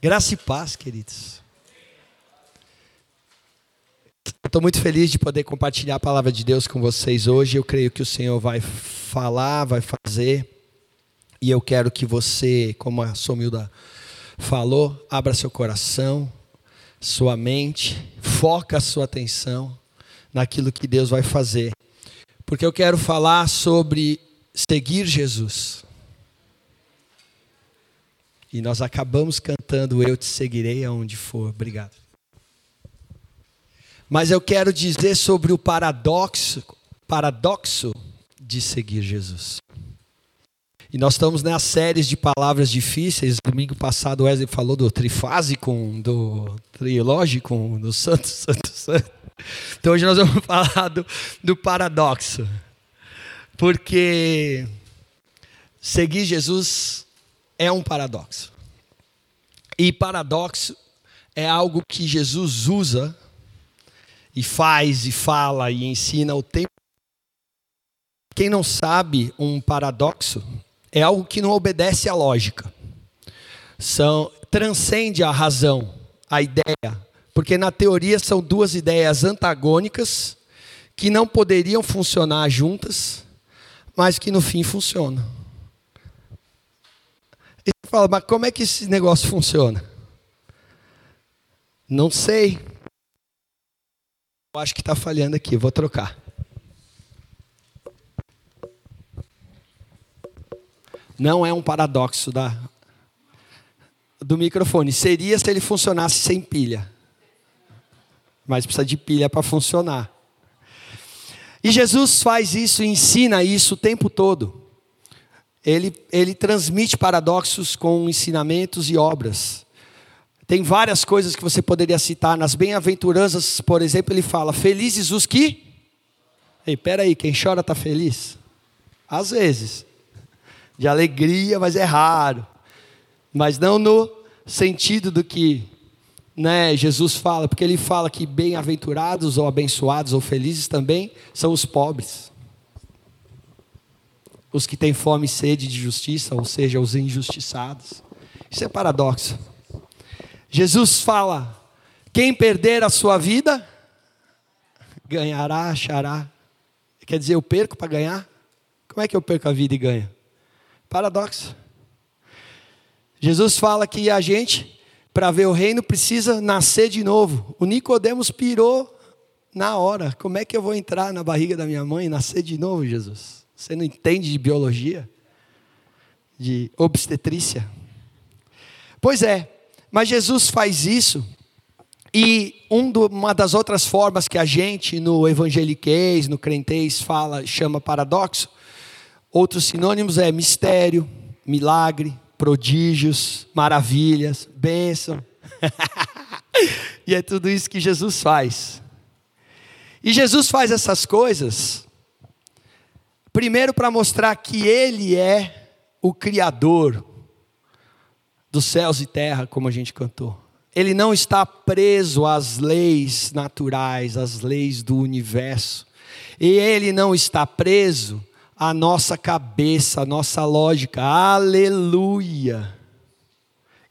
Graça e paz, queridos. Estou muito feliz de poder compartilhar a palavra de Deus com vocês hoje. Eu creio que o Senhor vai falar, vai fazer. E eu quero que você, como a Somilda falou, abra seu coração, sua mente, foca a sua atenção naquilo que Deus vai fazer. Porque eu quero falar sobre seguir Jesus. E nós acabamos cantando Eu te seguirei aonde for. Obrigado. Mas eu quero dizer sobre o paradoxo, paradoxo de seguir Jesus. E nós estamos nas séries de palavras difíceis. Domingo passado o Wesley falou do trifásico, do trilógico, do santo, santo, santo. Então hoje nós vamos falar do, do paradoxo. Porque seguir Jesus é um paradoxo. E paradoxo é algo que Jesus usa e faz e fala e ensina o tempo. Quem não sabe, um paradoxo é algo que não obedece à lógica. São transcende a razão, a ideia, porque na teoria são duas ideias antagônicas que não poderiam funcionar juntas, mas que no fim funcionam. E você fala, mas como é que esse negócio funciona? Não sei. Eu acho que está falhando aqui, vou trocar. Não é um paradoxo da, do microfone. Seria se ele funcionasse sem pilha. Mas precisa de pilha para funcionar. E Jesus faz isso, ensina isso o tempo todo. Ele, ele transmite paradoxos com ensinamentos e obras. Tem várias coisas que você poderia citar. Nas bem-aventuranças, por exemplo, ele fala: Felizes os que. Ei, peraí, quem chora está feliz? Às vezes. De alegria, mas é raro. Mas não no sentido do que né, Jesus fala, porque ele fala que bem-aventurados ou abençoados ou felizes também são os pobres. Os que têm fome e sede de justiça, ou seja, os injustiçados. Isso é paradoxo. Jesus fala: quem perder a sua vida, ganhará, achará. Quer dizer, eu perco para ganhar? Como é que eu perco a vida e ganho? Paradoxo. Jesus fala que a gente para ver o reino precisa nascer de novo. O Nicodemos pirou na hora. Como é que eu vou entrar na barriga da minha mãe e nascer de novo, Jesus? Você não entende de biologia? De obstetrícia? Pois é, mas Jesus faz isso e um uma das outras formas que a gente no evangeliquez, no crentez fala, chama paradoxo, outros sinônimos é mistério, milagre, prodígios, maravilhas, bênção. e é tudo isso que Jesus faz. E Jesus faz essas coisas, primeiro para mostrar que Ele é o Criador dos céus e terra, como a gente cantou. Ele não está preso às leis naturais, às leis do universo. E Ele não está preso a nossa cabeça, a nossa lógica. Aleluia.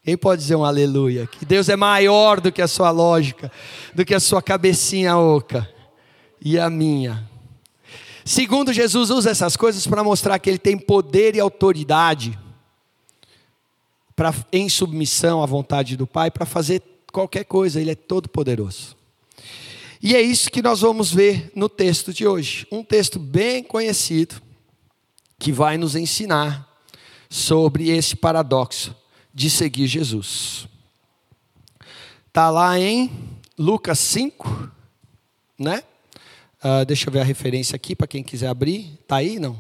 Quem pode dizer um aleluia? Que Deus é maior do que a sua lógica, do que a sua cabecinha oca e a minha. Segundo, Jesus usa essas coisas para mostrar que ele tem poder e autoridade para em submissão à vontade do Pai para fazer qualquer coisa, ele é todo poderoso. E é isso que nós vamos ver no texto de hoje, um texto bem conhecido, que vai nos ensinar sobre esse paradoxo de seguir Jesus. Está lá em Lucas 5, né? Uh, deixa eu ver a referência aqui para quem quiser abrir. Está aí? Não?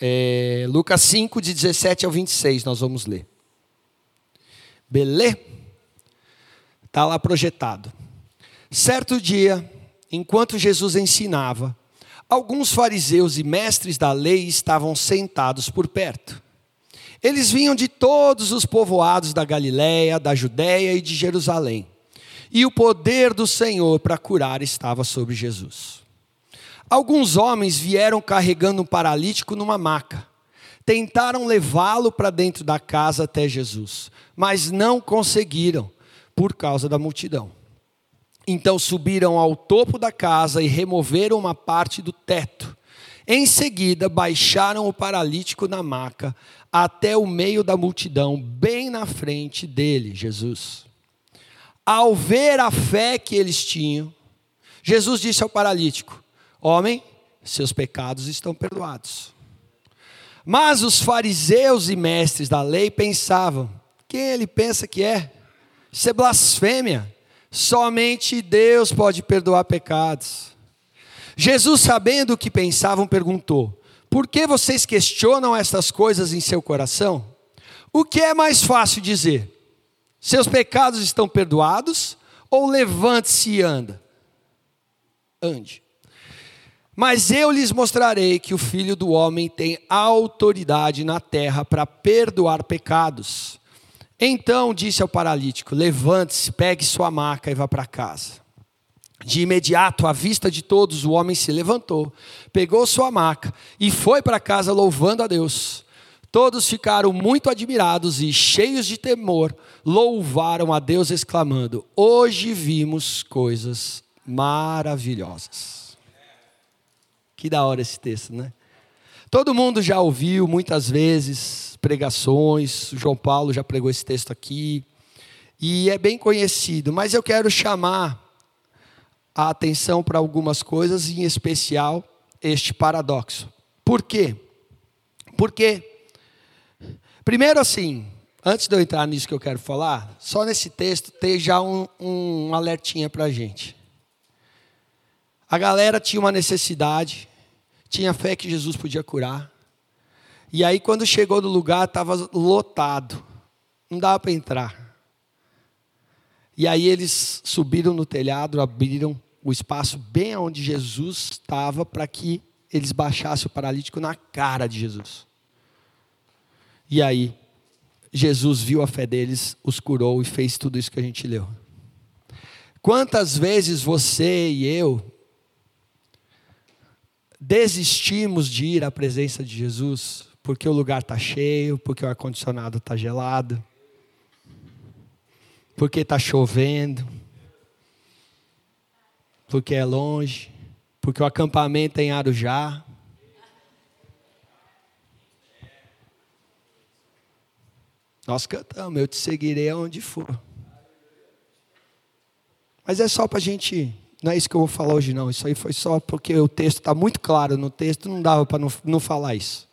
É, Lucas 5, de 17 ao 26, nós vamos ler. Beleza? Está lá projetado. Certo dia, enquanto Jesus ensinava, alguns fariseus e mestres da lei estavam sentados por perto. Eles vinham de todos os povoados da Galiléia, da Judéia e de Jerusalém. E o poder do Senhor para curar estava sobre Jesus. Alguns homens vieram carregando um paralítico numa maca. Tentaram levá-lo para dentro da casa até Jesus, mas não conseguiram por causa da multidão. Então subiram ao topo da casa e removeram uma parte do teto. Em seguida, baixaram o paralítico na maca até o meio da multidão, bem na frente dele, Jesus. Ao ver a fé que eles tinham, Jesus disse ao paralítico: Homem, seus pecados estão perdoados. Mas os fariseus e mestres da lei pensavam: quem ele pensa que é? Isso é blasfêmia. Somente Deus pode perdoar pecados. Jesus, sabendo o que pensavam, perguntou: Por que vocês questionam estas coisas em seu coração? O que é mais fácil dizer? Seus pecados estão perdoados? Ou levante-se e anda? Ande. Mas eu lhes mostrarei que o filho do homem tem autoridade na terra para perdoar pecados. Então disse ao paralítico: Levante-se, pegue sua maca e vá para casa. De imediato, à vista de todos, o homem se levantou, pegou sua maca e foi para casa louvando a Deus. Todos ficaram muito admirados e, cheios de temor, louvaram a Deus, exclamando: Hoje vimos coisas maravilhosas. Que da hora esse texto, né? Todo mundo já ouviu muitas vezes pregações, o João Paulo já pregou esse texto aqui, e é bem conhecido, mas eu quero chamar a atenção para algumas coisas, em especial este paradoxo. Por quê? Porque, primeiro assim, antes de eu entrar nisso que eu quero falar, só nesse texto tem já um, um alertinha para a gente. A galera tinha uma necessidade, tinha fé que Jesus podia curar, e aí, quando chegou no lugar, estava lotado. Não dava para entrar. E aí, eles subiram no telhado, abriram o espaço bem onde Jesus estava, para que eles baixassem o paralítico na cara de Jesus. E aí, Jesus viu a fé deles, os curou e fez tudo isso que a gente leu. Quantas vezes você e eu desistimos de ir à presença de Jesus porque o lugar está cheio, porque o ar-condicionado está gelado, porque está chovendo, porque é longe, porque o acampamento é em Arujá. Nós cantamos, eu te seguirei aonde for. Mas é só para a gente. Não é isso que eu vou falar hoje, não. Isso aí foi só porque o texto está muito claro no texto, não dava para não, não falar isso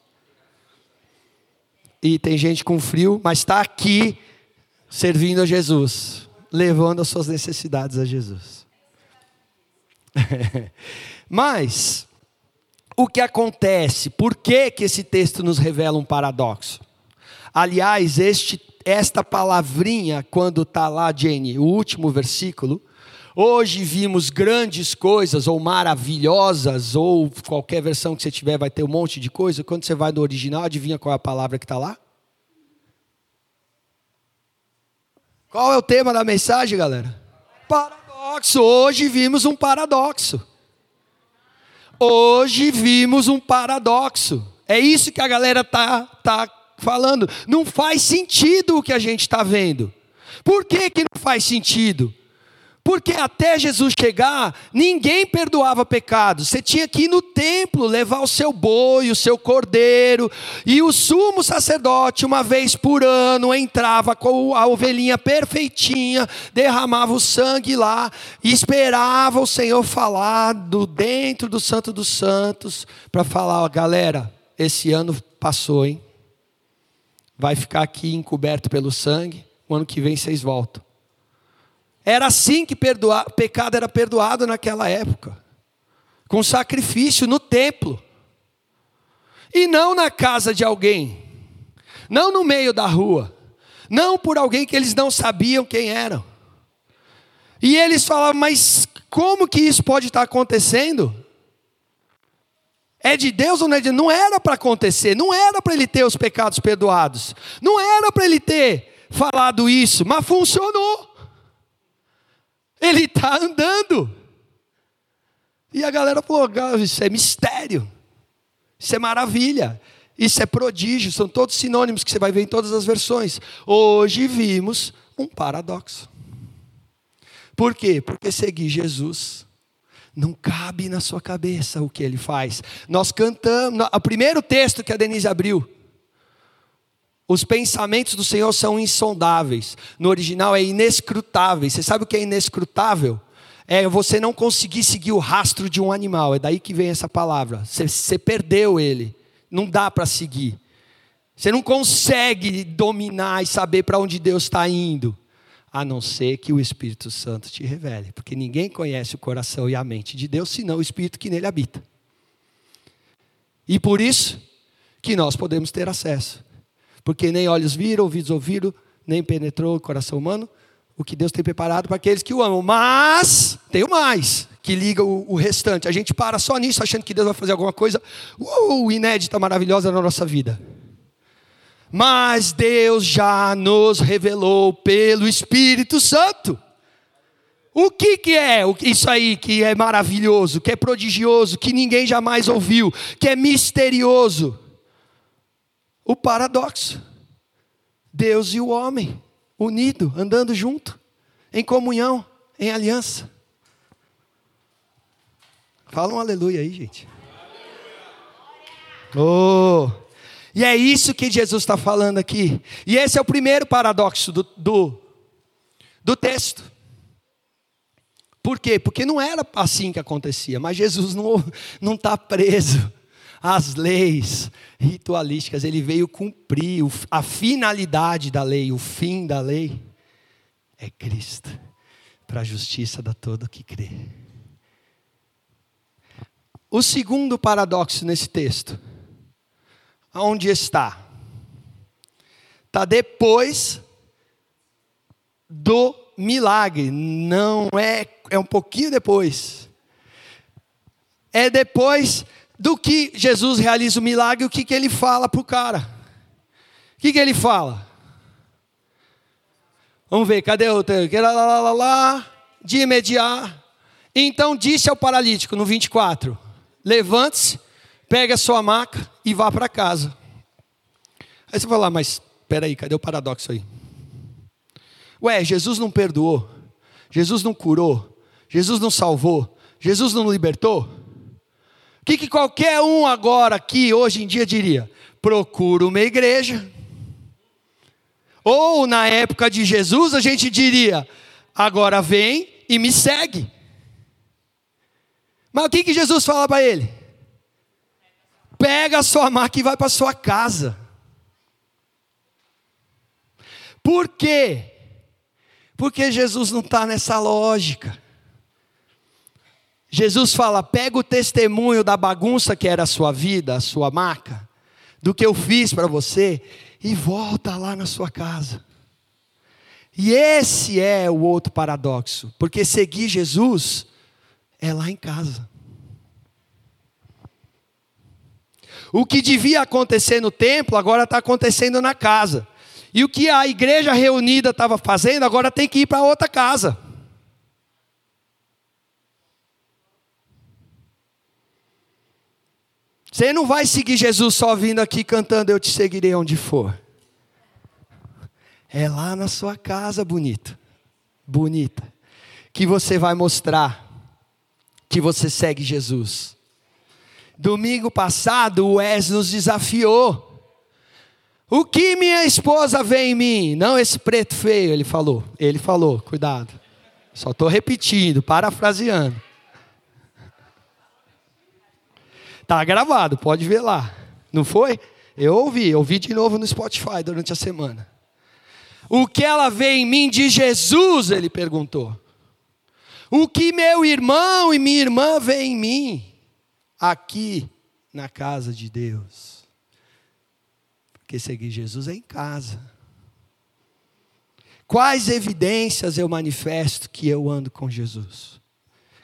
e tem gente com frio, mas está aqui servindo a Jesus, levando as suas necessidades a Jesus. mas, o que acontece? Por que, que esse texto nos revela um paradoxo? Aliás, este, esta palavrinha, quando está lá, Jenny, o último versículo, Hoje vimos grandes coisas, ou maravilhosas, ou qualquer versão que você tiver vai ter um monte de coisa. Quando você vai no original, adivinha qual é a palavra que está lá? Qual é o tema da mensagem, galera? Paradoxo. Hoje vimos um paradoxo. Hoje vimos um paradoxo. É isso que a galera tá, tá falando. Não faz sentido o que a gente está vendo. Por que, que não faz sentido? Porque até Jesus chegar, ninguém perdoava pecados. Você tinha que ir no templo, levar o seu boi, o seu cordeiro, e o sumo sacerdote, uma vez por ano, entrava com a ovelhinha perfeitinha, derramava o sangue lá, e esperava o Senhor falar do dentro do Santo dos Santos, para falar: ó, galera, esse ano passou, hein? Vai ficar aqui encoberto pelo sangue, o ano que vem vocês voltam. Era assim que perdoar, pecado era perdoado naquela época com sacrifício no templo, e não na casa de alguém, não no meio da rua, não por alguém que eles não sabiam quem eram. E eles falavam, mas como que isso pode estar acontecendo? É de Deus ou não é de Deus? Não era para acontecer, não era para ele ter os pecados perdoados, não era para ele ter falado isso, mas funcionou. Ele está andando. E a galera falou: isso é mistério, isso é maravilha. Isso é prodígio, são todos sinônimos que você vai ver em todas as versões. Hoje vimos um paradoxo. Por quê? Porque seguir Jesus não cabe na sua cabeça o que ele faz. Nós cantamos, o primeiro texto que a Denise abriu, os pensamentos do Senhor são insondáveis. No original é inescrutáveis. Você sabe o que é inescrutável? É você não conseguir seguir o rastro de um animal. É daí que vem essa palavra. Você, você perdeu ele. Não dá para seguir. Você não consegue dominar e saber para onde Deus está indo a não ser que o Espírito Santo te revele, porque ninguém conhece o coração e a mente de Deus senão o Espírito que nele habita. E por isso que nós podemos ter acesso, porque nem olhos viram, ouvidos ouviram, nem penetrou o coração humano o que Deus tem preparado para aqueles que o amam. Mas tem o mais que liga o, o, restante. A gente para só nisso, achando que Deus vai fazer alguma coisa uh, inédita, maravilhosa na nossa vida mas Deus já nos revelou pelo Espírito Santo. O que, que é isso aí que é maravilhoso, que é prodigioso, que ninguém jamais ouviu, que é misterioso? O paradoxo. Deus e o homem, unido, andando junto, em comunhão, em aliança. Fala um aleluia aí, gente. Oh! E é isso que Jesus está falando aqui. E esse é o primeiro paradoxo do, do, do texto. Por quê? Porque não era assim que acontecia, mas Jesus não está preso às leis ritualísticas, ele veio cumprir a finalidade da lei, o fim da lei é Cristo, para a justiça da todo que crê. O segundo paradoxo nesse texto Aonde está? Está depois do milagre. Não é, é um pouquinho depois. É depois do que Jesus realiza o milagre, o que, que ele fala para o cara? O que, que ele fala? Vamos ver, cadê o lá, lá, de imediato. Então disse ao paralítico no 24: Levante-se Pega a sua maca e vá para casa. Aí você vai lá, mas espera aí, cadê o paradoxo aí? Ué, Jesus não perdoou, Jesus não curou, Jesus não salvou, Jesus não libertou? O que, que qualquer um agora aqui, hoje em dia, diria? Procura uma igreja. Ou na época de Jesus, a gente diria: agora vem e me segue. Mas o que, que Jesus fala para ele? pega a sua maca e vai para sua casa. Por quê? Porque Jesus não está nessa lógica. Jesus fala: pega o testemunho da bagunça que era a sua vida, a sua maca, do que eu fiz para você, e volta lá na sua casa. E esse é o outro paradoxo, porque seguir Jesus é lá em casa. O que devia acontecer no templo, agora está acontecendo na casa. E o que a igreja reunida estava fazendo, agora tem que ir para outra casa. Você não vai seguir Jesus só vindo aqui cantando, eu te seguirei onde for. É lá na sua casa, bonito, bonita, que você vai mostrar que você segue Jesus. Domingo passado, o Wes nos desafiou. O que minha esposa vê em mim? Não esse preto feio, ele falou. Ele falou, cuidado. Só estou repetindo, parafraseando. Tá gravado, pode ver lá. Não foi? Eu ouvi, ouvi de novo no Spotify durante a semana. O que ela vê em mim de Jesus? Ele perguntou. O que meu irmão e minha irmã vê em mim? aqui na casa de Deus. Porque seguir Jesus é em casa. Quais evidências eu manifesto que eu ando com Jesus?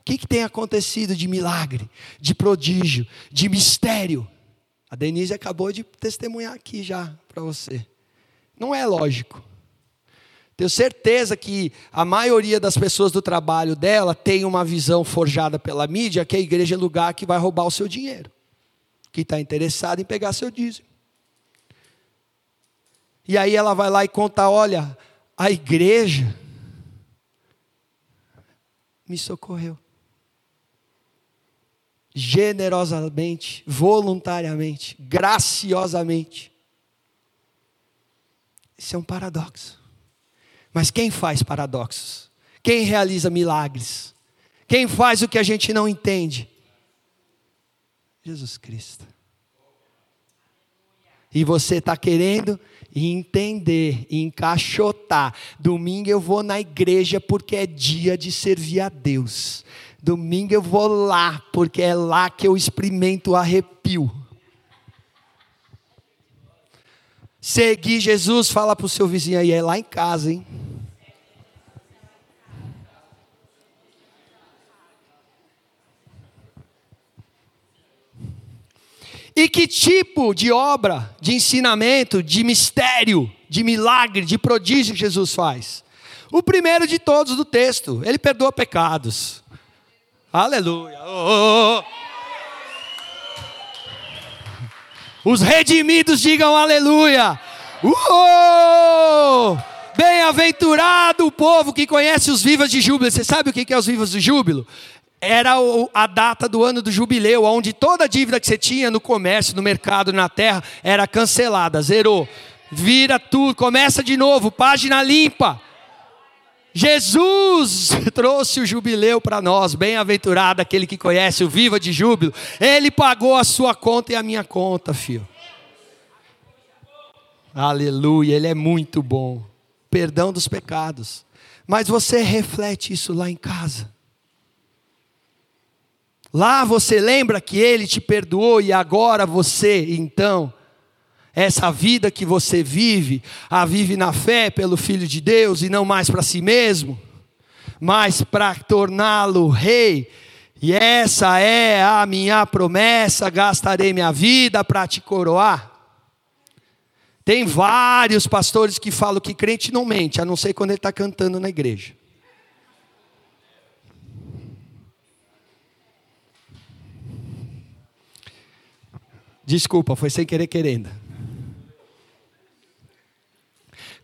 Que, que tem acontecido de milagre, de prodígio, de mistério? A Denise acabou de testemunhar aqui já para você. Não é lógico. Tenho certeza que a maioria das pessoas do trabalho dela tem uma visão forjada pela mídia que a igreja é lugar que vai roubar o seu dinheiro, que está interessado em pegar seu dízimo. E aí ela vai lá e conta: olha, a igreja me socorreu. Generosamente, voluntariamente, graciosamente. Isso é um paradoxo. Mas quem faz paradoxos? Quem realiza milagres? Quem faz o que a gente não entende? Jesus Cristo. E você está querendo entender, encaixotar. Domingo eu vou na igreja porque é dia de servir a Deus. Domingo eu vou lá porque é lá que eu experimento o arrepio. Seguir Jesus, fala para o seu vizinho aí, é lá em casa, hein? E que tipo de obra, de ensinamento, de mistério, de milagre, de prodígio Jesus faz? O primeiro de todos do texto, ele perdoa pecados. Aleluia. Oh, oh. Os redimidos digam aleluia. Uh! Bem-aventurado o povo que conhece os vivas de júbilo. Você sabe o que é os vivas de júbilo? era a data do ano do jubileu, onde toda a dívida que você tinha no comércio, no mercado, na terra, era cancelada, zerou. Vira tudo, começa de novo, página limpa. Jesus trouxe o jubileu para nós, bem-aventurado aquele que conhece o viva de júbilo. Ele pagou a sua conta e a minha conta, filho. Aleluia, ele é muito bom. Perdão dos pecados. Mas você reflete isso lá em casa. Lá você lembra que Ele te perdoou e agora você, então, essa vida que você vive, a vive na fé pelo Filho de Deus e não mais para si mesmo, mas para torná-lo rei. E essa é a minha promessa: gastarei minha vida para te coroar. Tem vários pastores que falam que crente não mente, a não ser quando ele está cantando na igreja. Desculpa, foi sem querer querendo.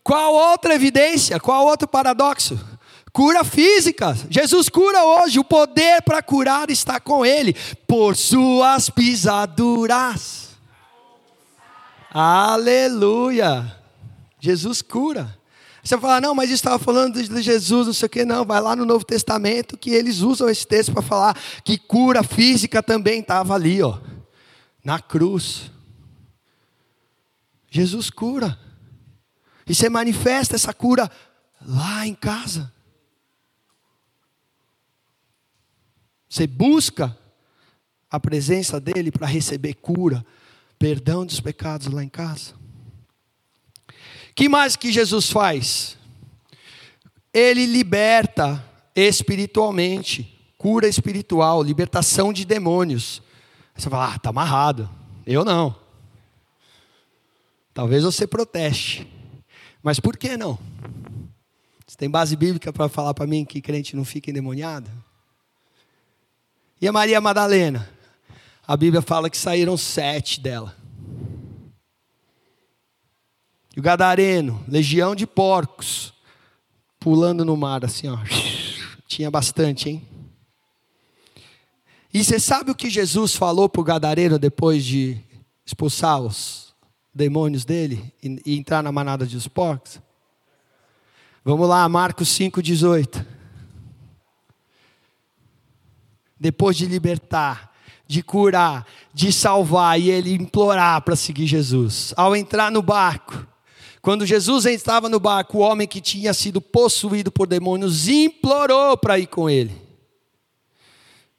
Qual outra evidência? Qual outro paradoxo? Cura física. Jesus cura hoje. O poder para curar está com Ele. Por suas pisaduras. Aleluia. Jesus cura. Você fala, não, mas estava falando de Jesus, não sei o que, não. Vai lá no Novo Testamento que eles usam esse texto para falar que cura física também estava ali, ó na cruz. Jesus cura. E você manifesta essa cura lá em casa. Você busca a presença dEle para receber cura, perdão dos pecados lá em casa. que mais que Jesus faz? Ele liberta espiritualmente, cura espiritual, libertação de demônios. Você fala, ah, está amarrado. Eu não. Talvez você proteste. Mas por que não? Você tem base bíblica para falar para mim que crente não fica endemoniado? E a Maria Madalena? A Bíblia fala que saíram sete dela. E o Gadareno, legião de porcos, pulando no mar assim, ó. Tinha bastante, hein? E você sabe o que Jesus falou para o Gadareno depois de expulsar os demônios dele e, e entrar na manada dos porcos? Vamos lá, Marcos 5,18. Depois de libertar, de curar, de salvar e ele implorar para seguir Jesus. Ao entrar no barco, quando Jesus estava no barco, o homem que tinha sido possuído por demônios implorou para ir com ele.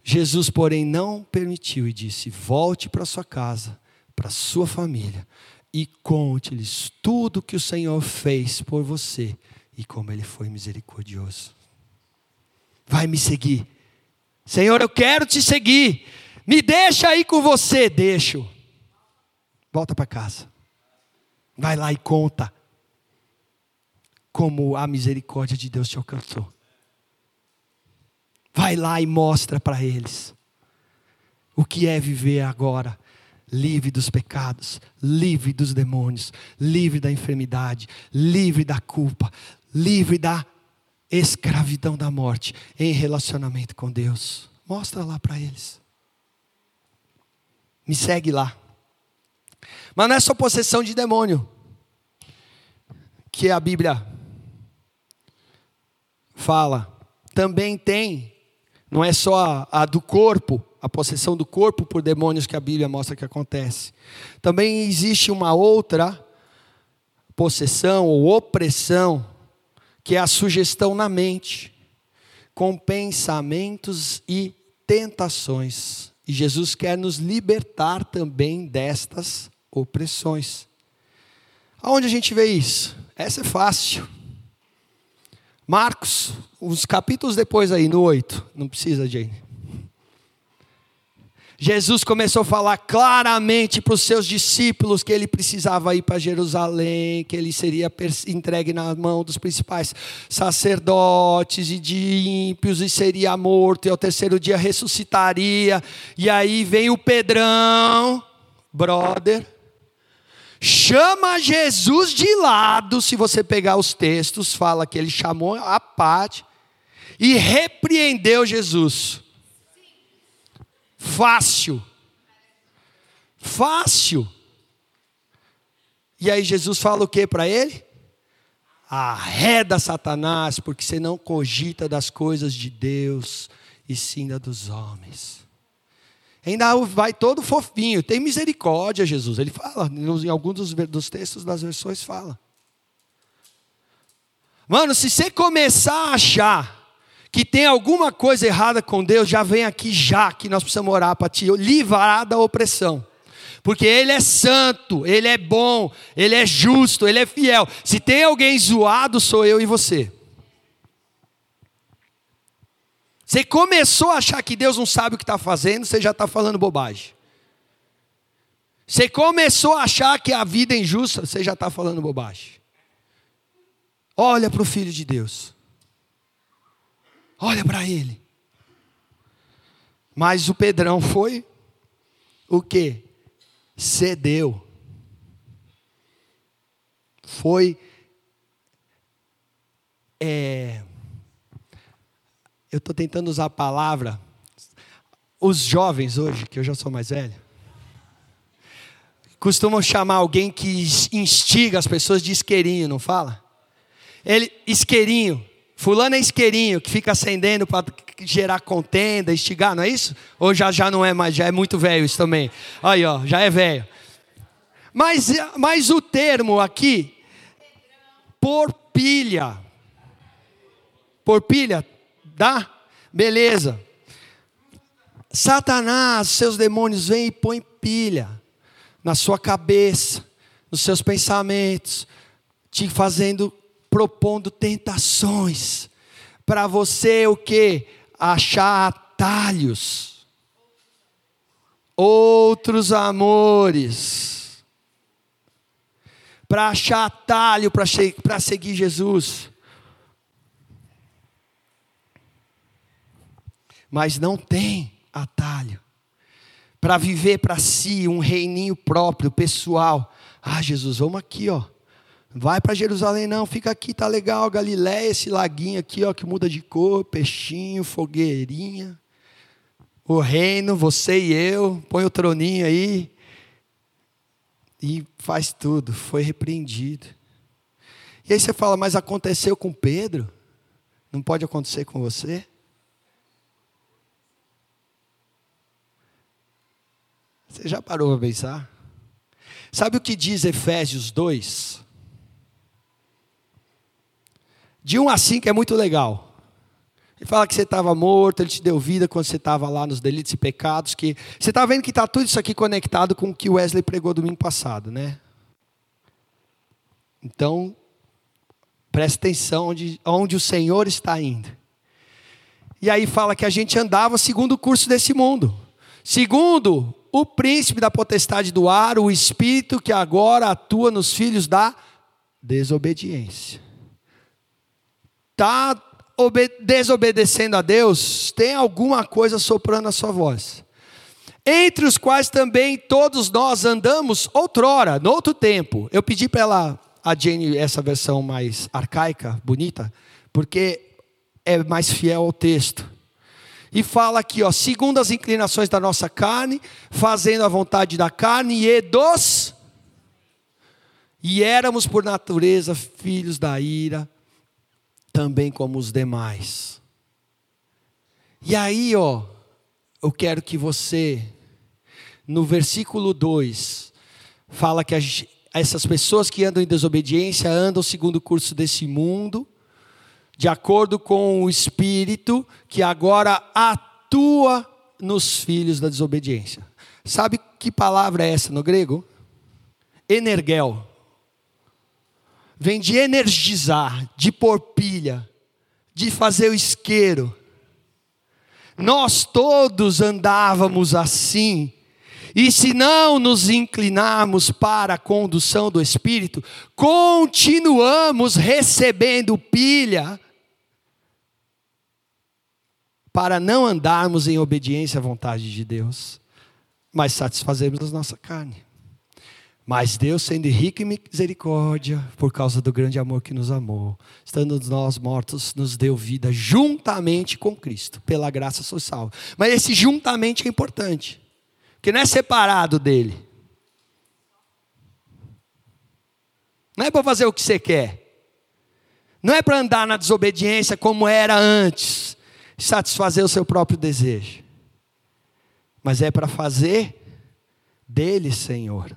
Jesus, porém, não permitiu e disse: Volte para sua casa, para sua família, e conte-lhes tudo que o Senhor fez por você e como ele foi misericordioso. Vai me seguir. Senhor, eu quero te seguir. Me deixa aí com você. Deixo. Volta para casa. Vai lá e conta como a misericórdia de Deus te alcançou. Vai lá e mostra para eles o que é viver agora livre dos pecados, livre dos demônios, livre da enfermidade, livre da culpa, livre da escravidão da morte, em relacionamento com Deus. Mostra lá para eles. Me segue lá. Mas não é só possessão de demônio que a Bíblia fala. Também tem, não é só a, a do corpo, a possessão do corpo por demônios que a Bíblia mostra que acontece. Também existe uma outra possessão ou opressão, que é a sugestão na mente, com pensamentos e tentações. E Jesus quer nos libertar também destas opressões. Aonde a gente vê isso? Essa é fácil. Marcos, uns capítulos depois aí, no 8, não precisa, Jane. Jesus começou a falar claramente para os seus discípulos que ele precisava ir para Jerusalém, que ele seria entregue na mão dos principais sacerdotes e de ímpios e seria morto, e ao terceiro dia ressuscitaria. E aí vem o Pedrão, brother, chama Jesus de lado, se você pegar os textos, fala que ele chamou a parte e repreendeu Jesus. Fácil. Fácil. E aí Jesus fala o que para ele? Arreda Satanás, porque você não cogita das coisas de Deus e sim da dos homens. Ainda vai todo fofinho, tem misericórdia, Jesus. Ele fala, em alguns dos, dos textos das versões fala. Mano, se você começar a achar que tem alguma coisa errada com Deus, já vem aqui já que nós precisamos orar para te livrar da opressão. Porque Ele é santo, Ele é bom, Ele é justo, Ele é fiel. Se tem alguém zoado, sou eu e você. Você começou a achar que Deus não sabe o que está fazendo, você já está falando bobagem. Você começou a achar que a vida é injusta, você já está falando bobagem. Olha para o Filho de Deus. Olha para ele. Mas o Pedrão foi o que? Cedeu. Foi. É, eu estou tentando usar a palavra. Os jovens hoje, que eu já sou mais velho, costumam chamar alguém que instiga as pessoas de isqueirinho, não fala? Ele, isqueirinho. Fulano é isqueirinho, que fica acendendo para gerar contenda, instigar, não é isso? Ou já, já não é mais, já é muito velho isso também. Aí, ó, já é velho. Mas, mas o termo aqui, porpilha. Porpilha, dá? Beleza. Satanás, seus demônios vêm e põem pilha na sua cabeça, nos seus pensamentos, te fazendo propondo tentações para você o que? Achar atalhos. Outros amores. Para achar atalho para seguir Jesus. Mas não tem atalho. Para viver para si um reininho próprio, pessoal. Ah, Jesus, vamos aqui, ó. Vai para Jerusalém, não, fica aqui, tá legal, Galiléia, esse laguinho aqui, ó, que muda de cor, peixinho, fogueirinha. O reino, você e eu, põe o troninho aí. E faz tudo, foi repreendido. E aí você fala, mas aconteceu com Pedro? Não pode acontecer com você? Você já parou para pensar? Sabe o que diz Efésios 2? De 1 a 5 é muito legal. Ele fala que você estava morto, ele te deu vida quando você estava lá nos delitos e pecados. Que você está vendo que está tudo isso aqui conectado com o que Wesley pregou domingo passado, né? Então, preste atenção onde, onde o Senhor está indo. E aí fala que a gente andava segundo o curso desse mundo. Segundo o príncipe da potestade do ar, o espírito que agora atua nos filhos da desobediência está desobedecendo a Deus, tem alguma coisa soprando a sua voz. entre os quais também todos nós andamos outrora, no outro tempo. Eu pedi para ela, a Jane, essa versão mais arcaica, bonita, porque é mais fiel ao texto. E fala aqui, ó, segundo as inclinações da nossa carne, fazendo a vontade da carne e dos e éramos por natureza filhos da ira, também como os demais. E aí, ó, eu quero que você, no versículo 2, fala que essas pessoas que andam em desobediência andam segundo o curso desse mundo, de acordo com o Espírito que agora atua nos filhos da desobediência. Sabe que palavra é essa no grego? Energel vem de energizar, de pôr pilha, de fazer o isqueiro. Nós todos andávamos assim, e se não nos inclinarmos para a condução do Espírito, continuamos recebendo pilha para não andarmos em obediência à vontade de Deus, mas satisfazermos a nossa carne. Mas Deus, sendo rico em misericórdia, por causa do grande amor que nos amou, estando nós mortos, nos deu vida juntamente com Cristo. Pela graça sou salvo. Mas esse juntamente é importante, porque não é separado dele. Não é para fazer o que você quer. Não é para andar na desobediência como era antes, satisfazer o seu próprio desejo. Mas é para fazer dele, Senhor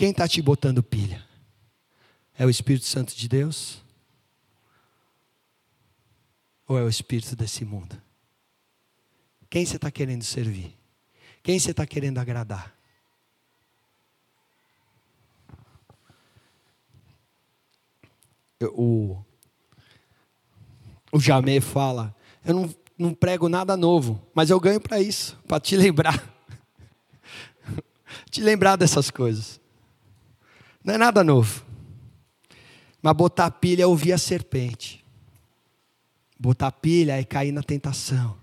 Quem está te botando pilha? É o Espírito Santo de Deus? Ou é o Espírito desse mundo? Quem você está querendo servir? Quem você está querendo agradar? O, o Jamé fala: Eu não, não prego nada novo, mas eu ganho para isso, para te lembrar. te lembrar dessas coisas. Não é nada novo. Mas botar pilha é ouvir a serpente. Botar pilha é cair na tentação.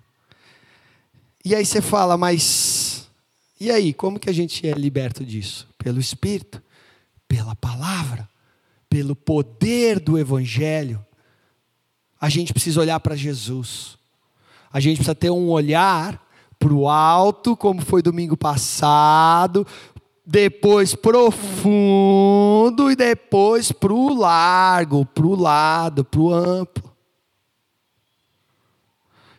E aí você fala, mas e aí, como que a gente é liberto disso? Pelo Espírito, pela palavra, pelo poder do Evangelho. A gente precisa olhar para Jesus. A gente precisa ter um olhar para o alto, como foi domingo passado, depois profundo e depois para o largo, para o lado, para o amplo.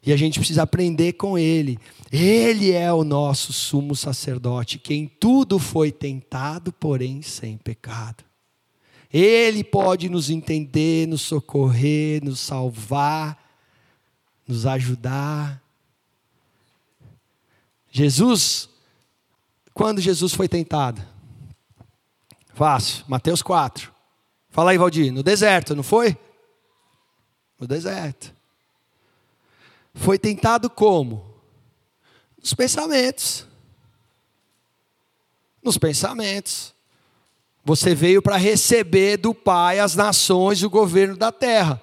E a gente precisa aprender com Ele. Ele é o nosso sumo sacerdote, que em tudo foi tentado, porém sem pecado. Ele pode nos entender, nos socorrer, nos salvar, nos ajudar. Jesus quando Jesus foi tentado? Fácil, Mateus 4. Fala aí, Valdir, no deserto, não foi? No deserto. Foi tentado como? Nos pensamentos. Nos pensamentos. Você veio para receber do Pai as nações e o governo da terra.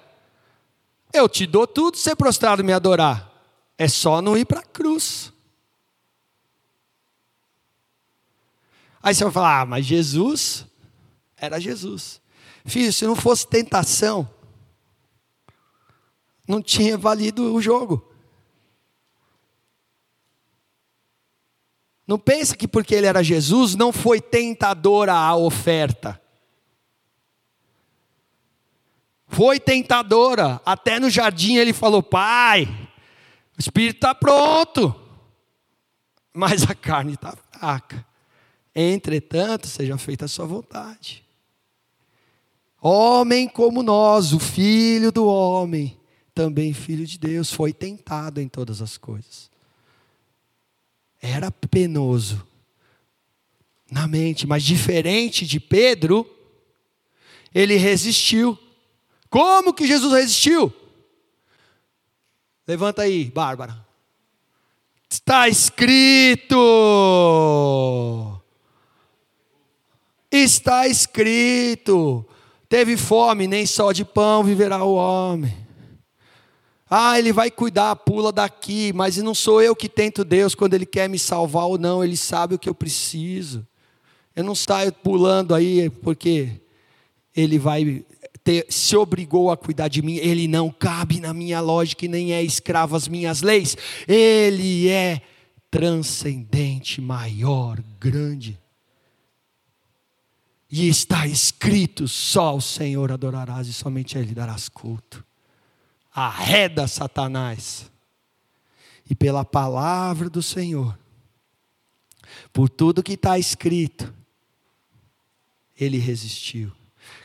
Eu te dou tudo, ser prostrado me adorar. É só não ir para a cruz. Aí você vai falar, ah, mas Jesus era Jesus. Filho, se não fosse tentação, não tinha valido o jogo. Não pensa que porque ele era Jesus não foi tentadora a oferta. Foi tentadora. Até no jardim ele falou: Pai, o espírito está pronto, mas a carne está fraca. Entretanto, seja feita a sua vontade. Homem como nós, o filho do homem, também filho de Deus, foi tentado em todas as coisas. Era penoso na mente, mas diferente de Pedro, ele resistiu. Como que Jesus resistiu? Levanta aí, Bárbara. Está escrito. Está escrito: teve fome, nem só de pão viverá o homem, Ah, ele vai cuidar, pula daqui, mas não sou eu que tento Deus quando ele quer me salvar ou não, ele sabe o que eu preciso. Eu não saio pulando aí porque ele vai ter, se obrigou a cuidar de mim, ele não cabe na minha lógica e nem é escravo às minhas leis. Ele é transcendente, maior, grande. E está escrito: só o Senhor adorarás e somente a Ele darás culto. Arreda Satanás. E pela palavra do Senhor, por tudo que está escrito, ele resistiu.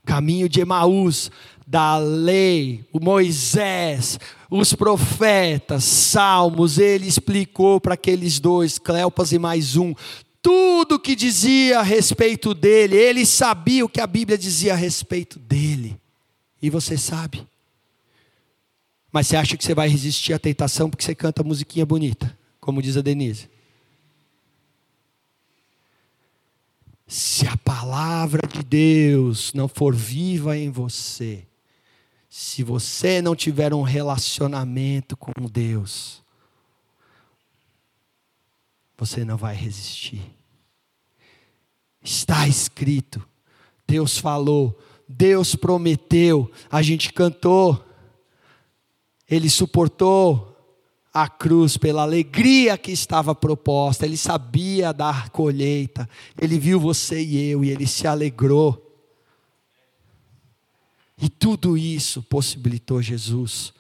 Caminho de Emaús, da lei, o Moisés, os profetas, salmos, ele explicou para aqueles dois, Cleopas e mais um, tudo que dizia a respeito dele, ele sabia o que a Bíblia dizia a respeito dele. E você sabe. Mas você acha que você vai resistir à tentação porque você canta musiquinha bonita, como diz a Denise. Se a palavra de Deus não for viva em você, se você não tiver um relacionamento com Deus, você não vai resistir. Está escrito, Deus falou, Deus prometeu, a gente cantou, Ele suportou a cruz pela alegria que estava proposta, Ele sabia dar colheita, Ele viu você e eu e Ele se alegrou. E tudo isso possibilitou Jesus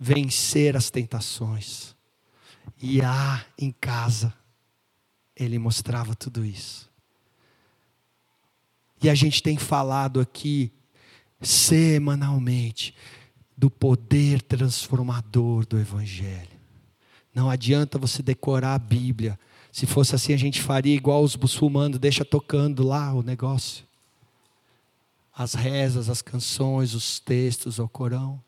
vencer as tentações. E lá em casa, ele mostrava tudo isso. E a gente tem falado aqui semanalmente do poder transformador do Evangelho. Não adianta você decorar a Bíblia. Se fosse assim, a gente faria igual os muçulmanos, deixa tocando lá o negócio. As rezas, as canções, os textos, o Corão.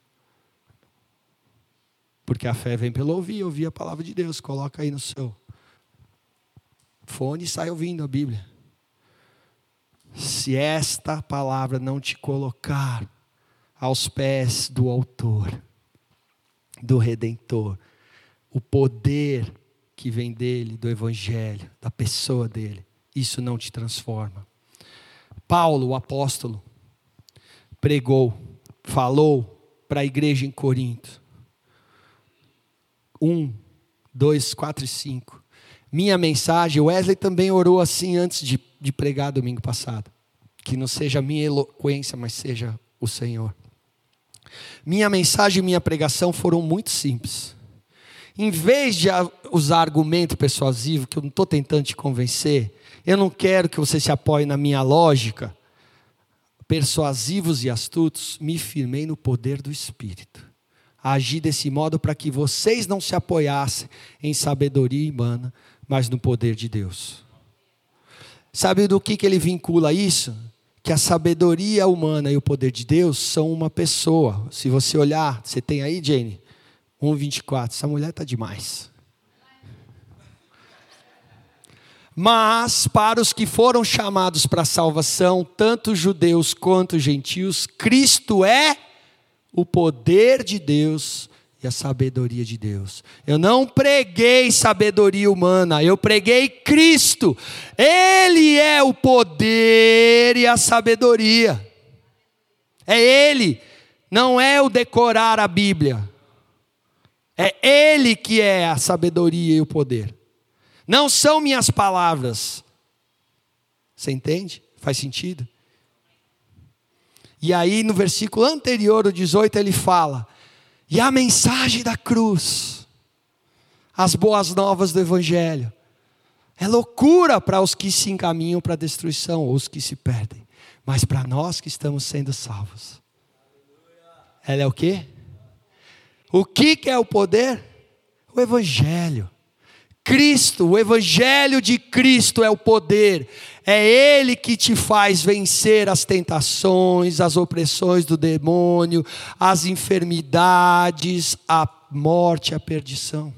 Porque a fé vem pelo ouvir, ouvir a palavra de Deus. Coloca aí no seu fone e sai ouvindo a Bíblia. Se esta palavra não te colocar aos pés do Autor, do Redentor, o poder que vem dele, do Evangelho, da pessoa dele, isso não te transforma. Paulo, o apóstolo, pregou, falou para a igreja em Corinto 1, 2, 4 e 5. Minha mensagem, Wesley também orou assim antes de, de pregar domingo passado. Que não seja a minha eloquência, mas seja o Senhor. Minha mensagem e minha pregação foram muito simples. Em vez de usar argumento persuasivo, que eu não estou tentando te convencer, eu não quero que você se apoie na minha lógica, persuasivos e astutos, me firmei no poder do Espírito agir desse modo para que vocês não se apoiassem em sabedoria humana, mas no poder de Deus. Sabe do que, que ele vincula isso? Que a sabedoria humana e o poder de Deus são uma pessoa. Se você olhar, você tem aí, Jane, 1,24. Essa mulher está demais. Mas para os que foram chamados para a salvação, tanto judeus quanto gentios, Cristo é o poder de Deus e a sabedoria de Deus. Eu não preguei sabedoria humana, eu preguei Cristo. Ele é o poder e a sabedoria. É Ele, não é o decorar a Bíblia. É Ele que é a sabedoria e o poder. Não são minhas palavras. Você entende? Faz sentido? E aí no versículo anterior, o 18, ele fala: "E a mensagem da cruz, as boas novas do evangelho, é loucura para os que se encaminham para a destruição ou os que se perdem, mas para nós que estamos sendo salvos. Ela é o quê? O que é o poder? O evangelho. Cristo, o Evangelho de Cristo é o poder, é Ele que te faz vencer as tentações, as opressões do demônio, as enfermidades, a morte, a perdição.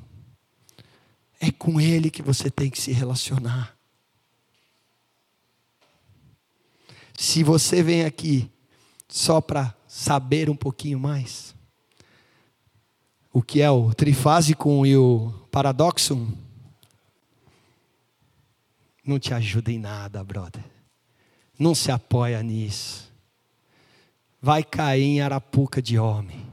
É com Ele que você tem que se relacionar. Se você vem aqui só para saber um pouquinho mais, o que é o trifásico e o paradoxo, não te ajuda em nada, brother. Não se apoia nisso. Vai cair em arapuca de homem.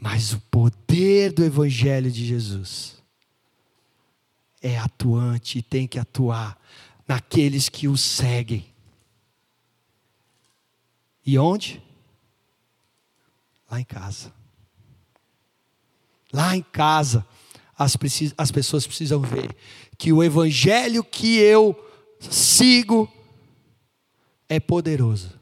Mas o poder do Evangelho de Jesus é atuante e tem que atuar naqueles que o seguem. E onde? Lá em casa. Lá em casa, as, as pessoas precisam ver que o evangelho que eu sigo é poderoso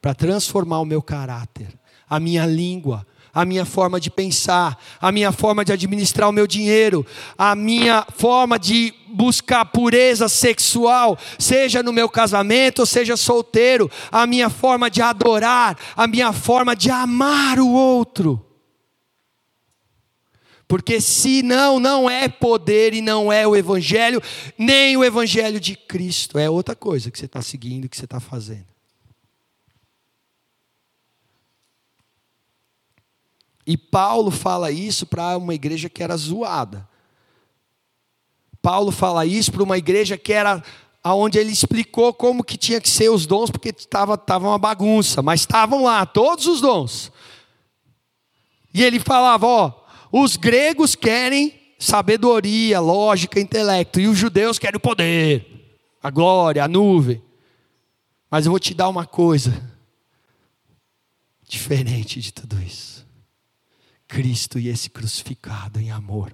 para transformar o meu caráter, a minha língua, a minha forma de pensar, a minha forma de administrar o meu dinheiro, a minha forma de buscar pureza sexual, seja no meu casamento seja solteiro, a minha forma de adorar, a minha forma de amar o outro. Porque se não, não é poder e não é o Evangelho, nem o Evangelho de Cristo. É outra coisa que você está seguindo, que você está fazendo. E Paulo fala isso para uma igreja que era zoada. Paulo fala isso para uma igreja que era aonde ele explicou como que tinha que ser os dons, porque estava tava uma bagunça, mas estavam lá todos os dons. E ele falava, ó, os gregos querem sabedoria, lógica, intelecto, e os judeus querem o poder, a glória, a nuvem. Mas eu vou te dar uma coisa diferente de tudo isso. Cristo e esse crucificado em amor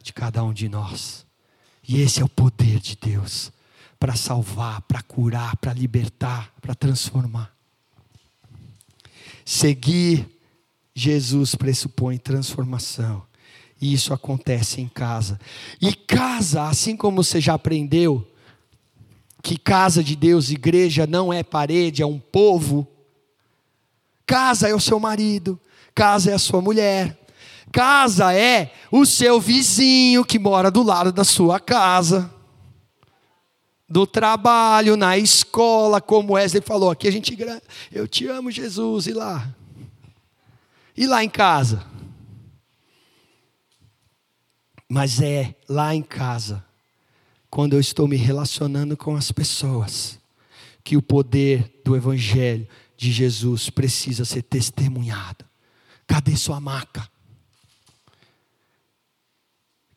de cada um de nós. E esse é o poder de Deus para salvar, para curar, para libertar, para transformar. Seguir Jesus pressupõe transformação. E isso acontece em casa. E casa, assim como você já aprendeu, que casa de Deus, igreja não é parede, é um povo. Casa é o seu marido, Casa é a sua mulher. Casa é o seu vizinho que mora do lado da sua casa. Do trabalho, na escola, como Wesley falou, aqui a gente, eu te amo Jesus, e lá? E lá em casa? Mas é lá em casa, quando eu estou me relacionando com as pessoas, que o poder do Evangelho de Jesus precisa ser testemunhado. Cadê sua maca?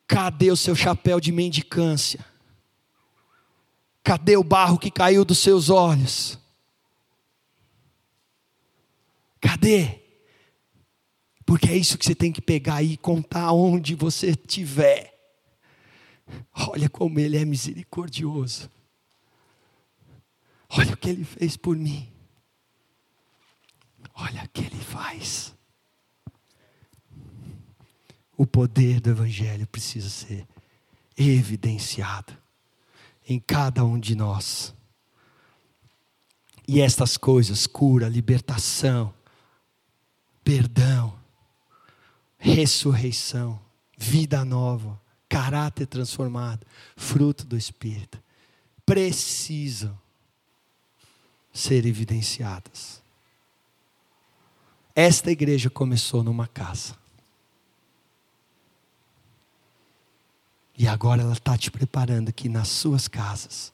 Cadê o seu chapéu de mendicância? Cadê o barro que caiu dos seus olhos? Cadê? Porque é isso que você tem que pegar e contar onde você estiver. Olha como Ele é misericordioso. Olha o que Ele fez por mim. Olha o que Ele faz o poder do Evangelho precisa ser evidenciado em cada um de nós. E estas coisas, cura, libertação, perdão, ressurreição, vida nova, caráter transformado, fruto do Espírito, precisam ser evidenciadas. Esta igreja começou numa casa. E agora ela está te preparando aqui nas suas casas.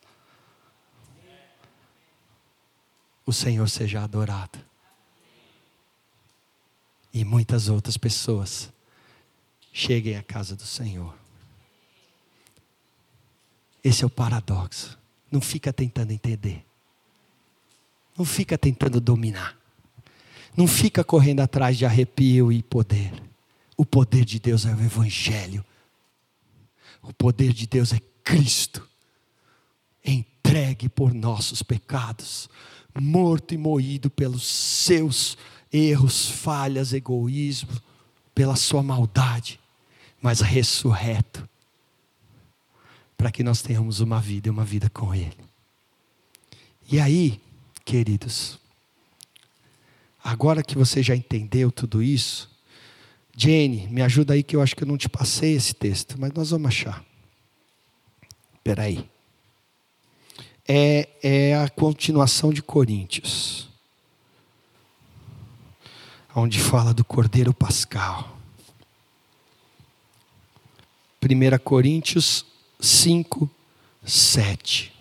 O Senhor seja adorado. E muitas outras pessoas cheguem à casa do Senhor. Esse é o paradoxo. Não fica tentando entender. Não fica tentando dominar. Não fica correndo atrás de arrepio e poder. O poder de Deus é o Evangelho o poder de Deus é Cristo, entregue por nossos pecados, morto e moído pelos seus erros, falhas, egoísmo, pela sua maldade, mas ressurreto, para que nós tenhamos uma vida e uma vida com Ele. E aí, queridos, agora que você já entendeu tudo isso, Jenny, me ajuda aí que eu acho que eu não te passei esse texto, mas nós vamos achar. Espera aí. É, é a continuação de Coríntios, onde fala do Cordeiro Pascal. 1 Coríntios 5, 7.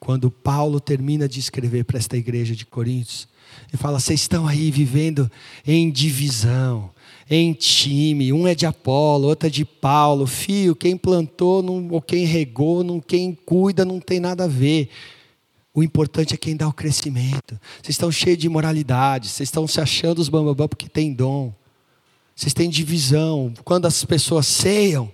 Quando Paulo termina de escrever para esta igreja de Coríntios, ele fala: vocês estão aí vivendo em divisão, em time, um é de Apolo, outro é de Paulo. Fio, quem plantou não, ou quem regou, não, quem cuida não tem nada a ver. O importante é quem dá o crescimento. Vocês estão cheios de moralidade, vocês estão se achando os bambambam porque tem dom. Vocês têm divisão. Quando as pessoas ceiam,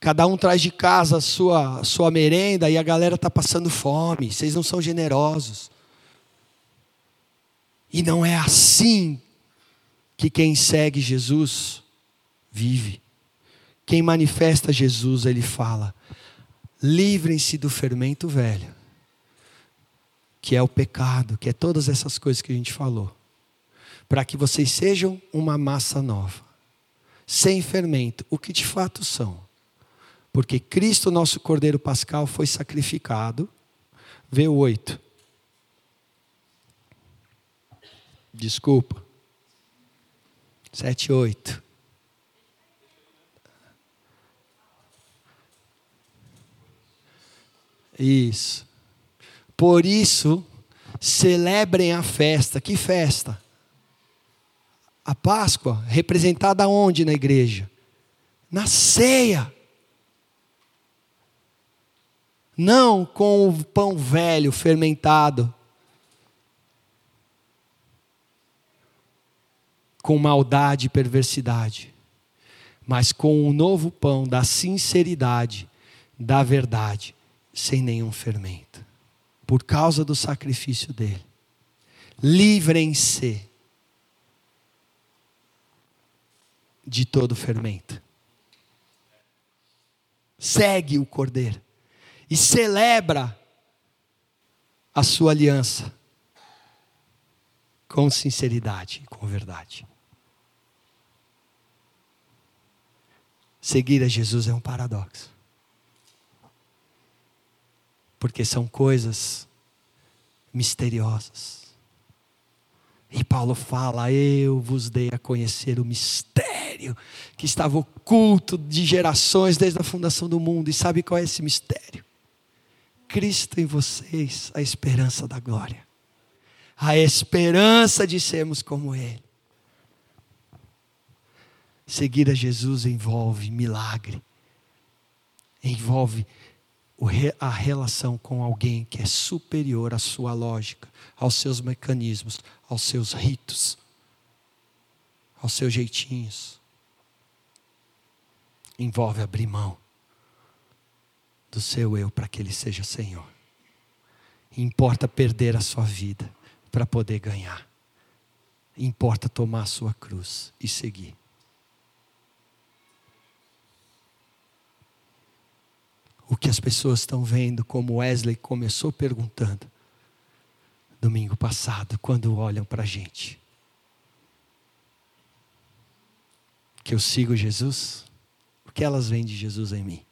cada um traz de casa a sua, a sua merenda e a galera está passando fome. Vocês não são generosos. E não é assim que quem segue Jesus vive. Quem manifesta Jesus, ele fala: livrem-se do fermento velho, que é o pecado, que é todas essas coisas que a gente falou, para que vocês sejam uma massa nova, sem fermento, o que de fato são. Porque Cristo, nosso Cordeiro Pascal, foi sacrificado. Vê o 8. Desculpa. Sete, oito. Isso. Por isso, celebrem a festa. Que festa? A Páscoa, representada onde na igreja? Na ceia. Não com o pão velho fermentado, com maldade e perversidade, mas com o novo pão da sinceridade, da verdade, sem nenhum fermento, por causa do sacrifício dele. Livrem-se de todo fermento. Segue o cordeiro e celebra a sua aliança com sinceridade, com verdade. Seguir a Jesus é um paradoxo. Porque são coisas misteriosas. E Paulo fala: Eu vos dei a conhecer o mistério que estava oculto de gerações desde a fundação do mundo. E sabe qual é esse mistério? Cristo em vocês, a esperança da glória. A esperança de sermos como Ele. Seguir a Jesus envolve milagre, envolve a relação com alguém que é superior à sua lógica, aos seus mecanismos, aos seus ritos, aos seus jeitinhos. Envolve abrir mão do seu eu para que ele seja Senhor. Importa perder a sua vida para poder ganhar. Importa tomar a sua cruz e seguir. O que as pessoas estão vendo, como Wesley começou perguntando domingo passado, quando olham para a gente. Que eu sigo Jesus? O que elas veem de Jesus em mim?